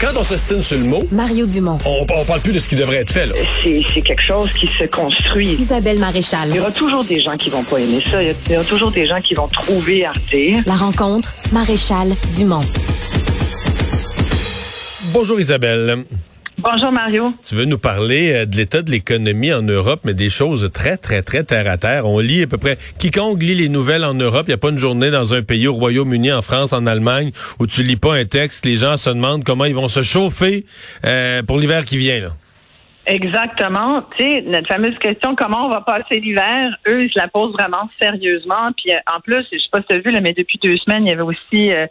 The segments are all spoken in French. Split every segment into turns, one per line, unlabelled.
Quand on s'estime sur le mot,
Mario Dumont.
on, on parle plus de ce qui devrait être fait. Là.
C'est c'est quelque chose qui se construit.
Isabelle Maréchal.
Il y aura toujours des gens qui vont pas aimer ça. Il y a- il y aura toujours des gens qui vont trouver Arte.
La rencontre, Maréchal Dumont.
Bonjour Isabelle.
Bonjour Mario.
Tu veux nous parler euh, de l'état de l'économie en Europe, mais des choses très, très, très terre à terre. On lit à peu près, quiconque lit les nouvelles en Europe, il n'y a pas une journée dans un pays, au Royaume-Uni, en France, en Allemagne, où tu lis pas un texte, les gens se demandent comment ils vont se chauffer euh, pour l'hiver qui vient. Là.
Exactement. Tu sais, notre fameuse question, comment on va passer l'hiver, eux, ils se la posent vraiment sérieusement. Puis euh, en plus, je sais pas si tu as vu, là, mais depuis deux semaines, il y avait aussi euh,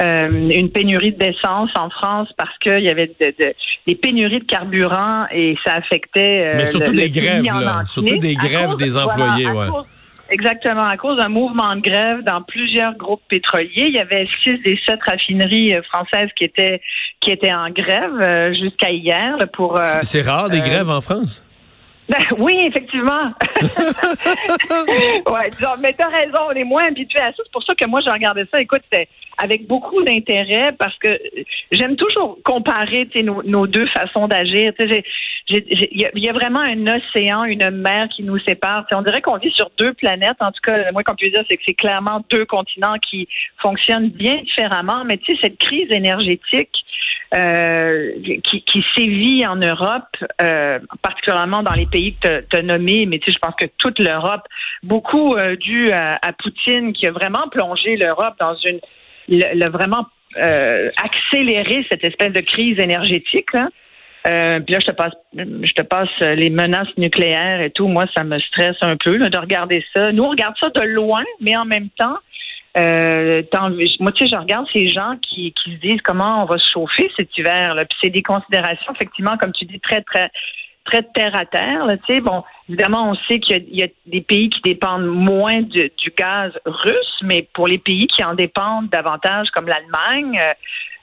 euh, une pénurie d'essence en France parce qu'il y avait de- de- des pénuries de carburant et ça affectait. euh,
Mais surtout
le-
des
le
grèves, là.
entier.
Surtout des grèves des employés, ouais.
cause- Exactement. À cause d'un mouvement de grève dans plusieurs groupes pétroliers, il y avait six des sept raffineries euh, françaises qui étaient qui étaient en grève euh, jusqu'à hier pour.
C'est- rare des grèves en France?
Ben, oui, effectivement. ouais, disons, mais t'as raison, on est moins habitués à ça. C'est pour ça que moi, j'ai regardé ça. Écoute, c'est avec beaucoup d'intérêt parce que j'aime toujours comparer nos, nos deux façons d'agir. Il y, a- il y a vraiment un océan, une mer qui nous sépare. On dirait qu'on vit sur deux planètes. En tout cas, le moins qu'on puisse dire, c'est que c'est clairement deux continents qui fonctionnent bien différemment. Mais tu sais, cette crise énergétique euh, qui, qui sévit en Europe, euh, particulièrement dans les pays que tu as nommés, mais tu sais, je pense que toute l'Europe, beaucoup euh, dû à, à Poutine qui a vraiment plongé l'Europe dans une, le vraiment euh, accéléré cette espèce de crise énergétique. Là. Euh, puis là, je te passe, je te passe les menaces nucléaires et tout. Moi, ça me stresse un peu là, de regarder ça. Nous, on regarde ça de loin, mais en même temps, euh, moi, tu sais, je regarde ces gens qui, qui se disent comment on va se chauffer cet hiver. Là. Puis c'est des considérations, effectivement, comme tu dis, très, très, très terre à terre. Là, bon, évidemment, on sait qu'il y y, a des pays qui dépendent moins du, du gaz russe, mais pour les pays qui en dépendent davantage, comme l'Allemagne, euh,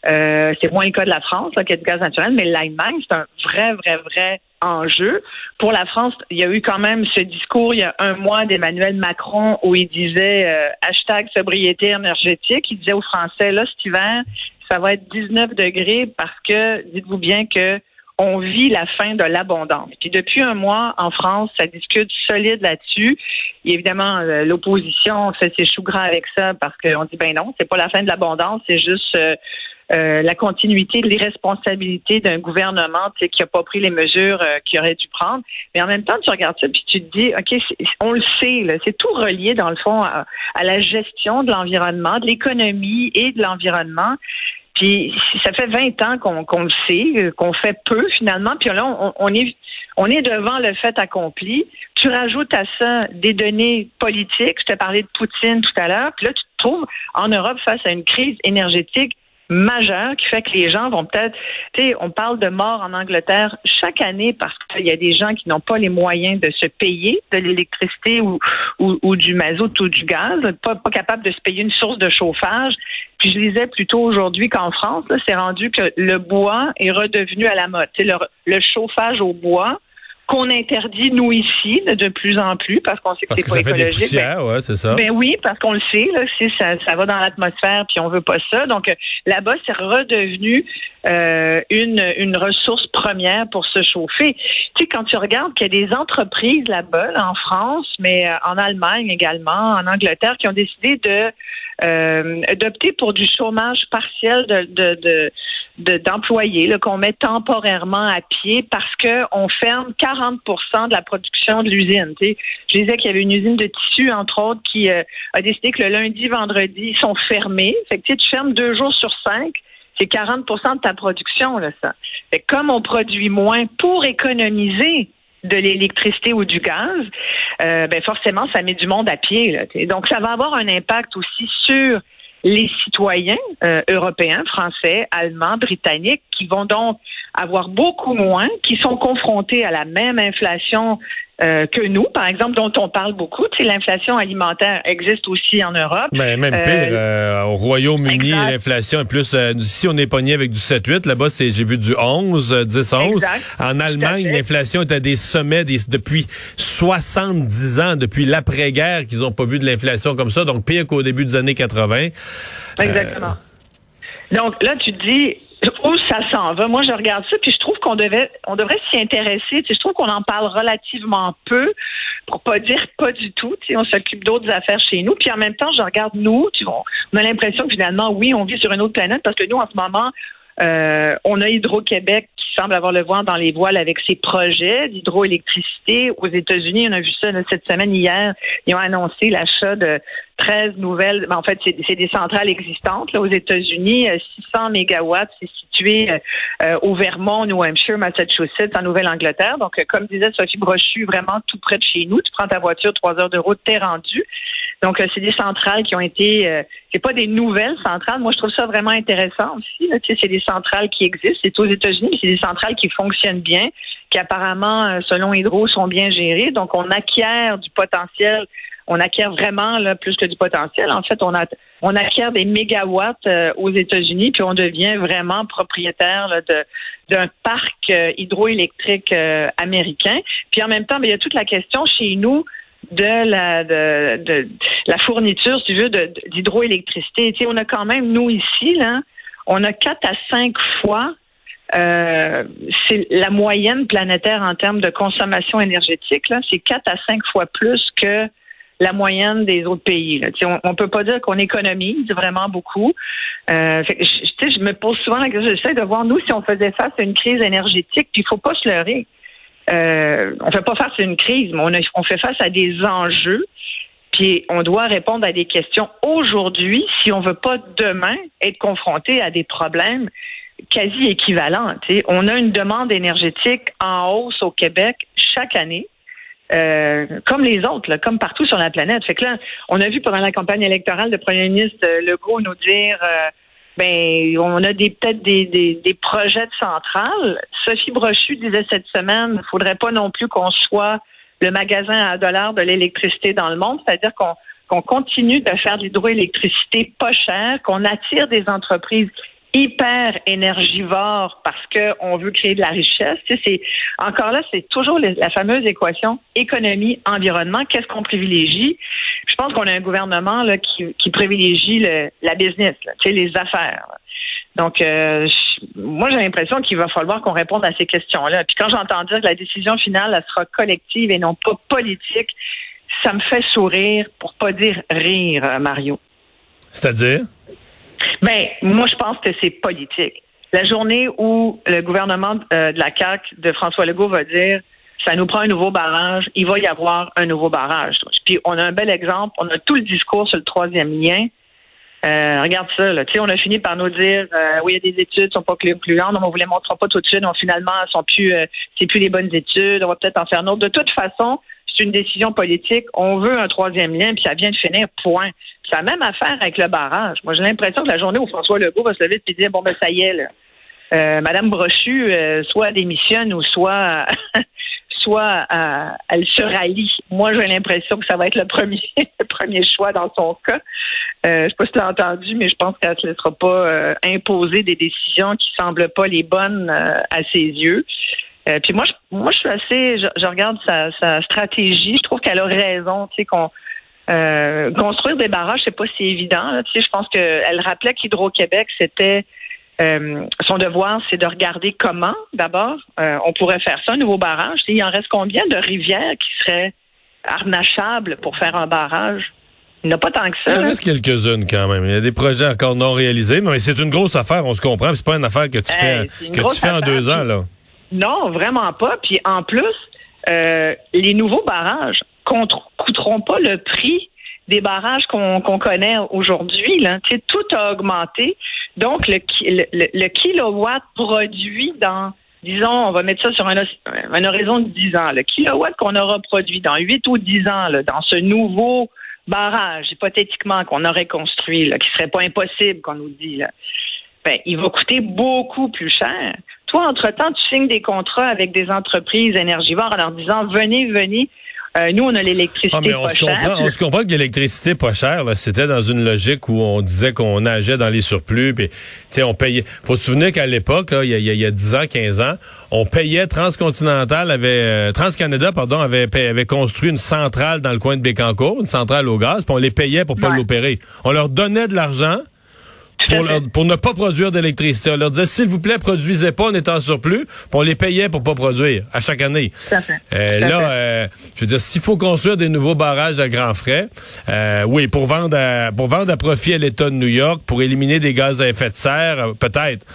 euh, c'est moins le cas de la France, là, qui a du gaz naturel, mais l'Allemagne, c'est un vrai, vrai, vrai enjeu. Pour la France, il y a eu quand même ce discours il y a un mois d'Emmanuel Macron où il disait euh, hashtag sobriété énergétique. Il disait aux Français, là, cet hiver, ça va être 19 degrés parce que, dites-vous bien que on vit la fin de l'abondance. Puis depuis un mois, en France, ça discute solide là-dessus. Et évidemment, euh, l'opposition fait ses choux gras avec ça parce qu'on dit, ben non, c'est pas la fin de l'abondance, c'est juste... euh, euh, la continuité de l'irresponsabilité d'un gouvernement qui n'a pas pris les mesures euh, qu'il aurait dû prendre. Mais en même temps, tu regardes ça puis tu te dis, OK, on le sait, c'est tout relié dans le fond à, à la gestion de l'environnement, de l'économie et de l'environnement. Puis ça fait 20 ans qu'on qu'on le sait, euh, qu'on fait peu finalement. Puis là, on, on est on est devant le fait accompli. Tu rajoutes à ça des données politiques. Je t'ai parlé de Poutine tout à l'heure. Puis là, tu te trouves en Europe face à une crise énergétique majeure qui fait que les gens vont peut-être, tu sais, on parle de morts en Angleterre chaque année parce qu'il y a des gens qui n'ont pas les moyens de se payer de l'électricité ou, du mazout ou du gaz, pas, pas capable de se payer une source de chauffage. Puis je lisais plutôt aujourd'hui qu'en France, c'est rendu que le bois est redevenu à la mode. Le, le chauffage au bois qu'on interdit nous ici de plus en plus parce qu'on sait que c'est pas
ça fait des
écologique. Ben,
poussières, ouais, c'est ça.
ben oui, parce qu'on le sait, là, si ça, ça va dans l'atmosphère, puis on veut pas ça. Donc euh, là-bas, c'est redevenu euh, une, une ressource première pour se chauffer. Tu sais, quand tu regardes qu'il y a des entreprises là-bas, là, en France, mais euh, en Allemagne également, en Angleterre, qui ont décidé de euh, d'opter pour du chômage partiel de, de, de de- d'employés qu'on met temporairement à pied parce que on ferme 40% de la production de l'usine. Je disais qu'il y avait une usine de tissu, entre autres, qui euh, a décidé que le lundi, vendredi, ils sont fermés. Fait que tu fermes deux jours sur cinq. C'est 40% de ta production, là, ça. Fait que comme on produit moins pour économiser de l'électricité ou du gaz, euh, ben forcément, ça met du monde à pied. Là. Donc, ça va avoir un impact aussi sur les citoyens euh, européens, français, allemands, britanniques, qui vont donc avoir beaucoup moins, qui sont confrontés à la même inflation euh, que nous, par exemple, dont on parle beaucoup. Tu sais, l'inflation alimentaire existe aussi en Europe.
Ben, même
Euh,
pire, euh, au Royaume-Uni, l'inflation est plus... euh, si on est pogné avec du 7-8, là-bas, c'est j'ai vu du 11, euh, 10-11.
Exact.
En Allemagne, l'inflation est à des sommets des- depuis 70 ans, depuis l'après-guerre, qu'ils n'ont pas vu de l'inflation comme ça, donc pire qu'au début des années 80.
Exactement. Donc là, tu te dis où ça s'en va. Moi, je regarde ça, puis je trouve qu'on devait, on devrait s'y intéresser. Je trouve qu'on en parle relativement peu, pour pas dire pas du tout. On s'occupe d'autres affaires chez nous. Puis en même temps, je regarde nous. On a l'impression que finalement, oui, on vit sur une autre planète parce que nous, en ce moment, euh, on a Hydro-Québec qui semble avoir le vent dans les voiles avec ses projets d'hydroélectricité. Aux États-Unis, on a vu ça cette semaine, hier, ils ont annoncé l'achat de 13 nouvelles. Ben, en fait, c'est des centrales existantes là, aux États-Unis. 600 euh, mégawatts, c'est situé euh, au Vermont, New Hampshire, Massachusetts, en Nouvelle-Angleterre. Donc, comme disait Sophie Brochu, vraiment tout près de chez nous. Tu prends ta voiture, trois heures de route, t'es rendu. Donc, euh, c'est des centrales qui ont été, euh, c'est pas des nouvelles centrales. Moi, je trouve ça vraiment intéressant aussi. Là. C'est des centrales qui existent. C'est aux États-Unis, c'est des centrales qui fonctionnent bien, qui apparemment, euh, selon Hydro, sont bien gérées. Donc, on acquiert du potentiel. On acquiert vraiment là, plus que du potentiel. En fait, on, acquiert des mégawatts aux États-Unis, puis on devient vraiment propriétaire de, d'un parc hydroélectrique américain. Puis en même temps, ben, il y a toute la question chez nous de la de, la fourniture, si tu veux, d'hydroélectricité. On a quand même, nous ici, là, on a quatre à cinq fois euh, c'est la moyenne planétaire en termes de consommation énergétique. C'est quatre à cinq fois plus que la moyenne des autres pays. Là. On, on peut pas dire qu'on économise vraiment beaucoup. Euh, je, je me pose souvent la question, j'essaie de voir nous si on faisait face à une crise énergétique, puis il faut pas se leurrer euh, on fait pas face à une crise, mais on, fait face à des enjeux. Puis on doit répondre à des questions aujourd'hui si on veut pas demain être confronté à des problèmes quasi équivalents. On a une demande énergétique en hausse au Québec chaque année. Euh, comme les autres, comme partout sur la planète. Fait que là, on a vu pendant la campagne électorale le premier ministre euh, Legault nous dire euh, ben on a des peut-être des, des, projets de centrale. Sophie Brochu disait cette semaine, il faudrait pas non plus qu'on soit le magasin à dollars de l'électricité dans le monde, c'est-à-dire qu'on qu'on continue de faire de l'hydroélectricité pas chère, qu'on attire des entreprises hyper énergivore parce qu'on veut créer de la richesse. Encore là, c'est toujours la fameuse équation économie environnement. Qu'est-ce qu'on privilégie? Je pense qu'on a un gouvernement là qui, privilégie la business, les affaires. Donc, euh, moi, j'ai l'impression qu'il va falloir qu'on réponde à ces questions-là. Puis quand j'entends dire que la décision finale sera collective et non pas politique, ça me fait sourire, pour pas dire rire, Mario.
C'est-à-dire?
Ben, moi, je pense que c'est politique. La journée où le gouvernement euh, de la CAQ de François Legault va dire ça nous prend un nouveau barrage, il va y avoir un nouveau barrage. Puis on a un bel exemple, on a tout le discours sur le troisième lien. Euh, regarde ça, là. On a fini par nous dire euh, oui, il y a des études, sont pas concluantes, on vous les montrera pas tout de suite, non, finalement, sont plus c'est plus les bonnes études, on va peut-être en faire autre. De toute façon, c'est une décision politique. On veut un troisième lien, puis ça vient de finir, point. C'est la même affaire avec le barrage. Moi, j'ai l'impression que la journée où François Legault va se lever et dire bon ben ça y est, là, euh, Madame Brochu, euh, soit démissionne ou soit soit euh, elle se rallie. Moi, j'ai l'impression que ça va être le premier le premier choix dans son cas. Euh, je sais pas si tu l'as entendu, mais je pense qu'elle ne se laissera pas imposer des décisions qui semblent pas les bonnes à ses yeux. puis moi, je, moi, je suis assez, je, regarde sa, sa, stratégie. Je trouve qu'elle a raison, tu sais qu'on euh, construire des barrages, c'est pas si évident. Tu sais, je pense qu'elle rappelait qu'Hydro-Québec, c'était euh, son devoir, c'est de regarder comment, d'abord, euh, on pourrait faire ça, un nouveau barrage. Il en reste combien de rivières qui seraient harnachables pour faire un barrage? Il n'y en a pas tant que ça.
Il en reste quelques-unes quand même. Il y a des projets encore non réalisés, mais c'est une grosse affaire, on se comprend. C'est pas une affaire que tu fais, que tu fais en deux ans, là.
Non, vraiment pas. Puis en plus, les nouveaux barrages, coûteront pas le prix des barrages qu'on connaît aujourd'hui. Tout a augmenté. Donc, le, kilowatt produit dans, disons, on va mettre ça sur un, horizon de 10 ans. Le kilowatt qu'on aura produit dans 8 ou 10 ans, dans ce nouveau barrage, hypothétiquement, qu'on aurait construit, là, qui serait pas impossible, qu'on nous dit, ben, il va coûter beaucoup plus cher. Toi, entre-temps, tu signes des contrats avec des entreprises énergivores en leur disant, venez, venez, euh, nous, on a l'électricité ah, pas chère.
on se comprend que l'électricité pas chère, c'était dans une logique où on disait qu'on nageait dans les surplus, puis on payait. Faut se souvenir qu'à l'époque, il y, y, a 10 ans, 15 ans, on payait Transcontinental avait euh, Transcanada, pardon, avait, avait construit une centrale dans le coin de Bécancourt, une centrale au gaz, puis on les payait pour pas l'opérer. On leur donnait de l'argent pour, pour, ne pas produire d'électricité. On leur disait, s'il vous plaît, produisez pas, on est en surplus, puis on les payait pour pas produire à chaque année.
Euh,
là, euh, je veux dire, s'il faut construire des nouveaux barrages à grands frais, euh, oui, pour vendre à, pour vendre à profit à l'État de New York, pour éliminer des gaz à effet de serre, peut-être.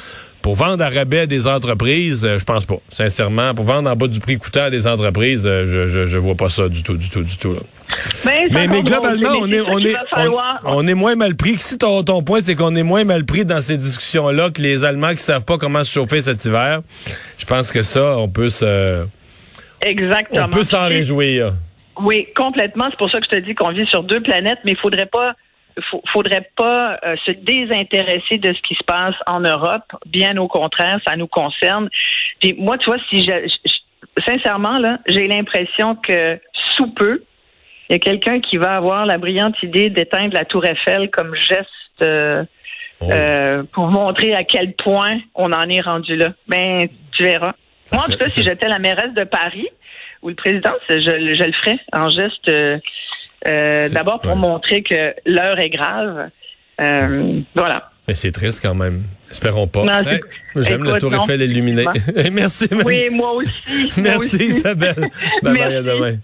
Pour vendre à rabais à des entreprises, je pense pas. Sincèrement, pour vendre en bas du prix coûtant à des entreprises, je, je, je vois pas ça du tout, du tout, du tout. Là.
Ben,
mais, mais, globalement, on est, on, est, on, est moins mal pris. Si ton, ton point, c'est qu'on est moins mal pris dans ces discussions-là que les Allemands qui savent pas comment se chauffer cet hiver, je pense que ça, on peut se...
Exactement.
On peut s'en réjouir.
Oui, complètement. C'est pour ça que je te dis qu'on vit sur deux planètes, mais il faudrait pas faudrait pas euh, se désintéresser de ce qui se passe en Europe. Bien au contraire, ça nous concerne. Puis moi, tu vois, si je, sincèrement là, j'ai l'impression que sous peu, il y a quelqu'un qui va avoir la brillante idée d'éteindre la tour Eiffel comme geste euh, oh. euh, pour montrer à quel point on en est rendu là. Ben, tu verras. Moi, en tout cas, si j'étais la mairesse de Paris ou le président, je, je le ferais en geste euh, d'abord pour montrer que l'heure est grave. voilà.
Mais c'est triste quand même. Espérons pas. J'aime la tour Eiffel illuminée. merci.
Oui, moi aussi.
merci Isabelle. bye bye à demain.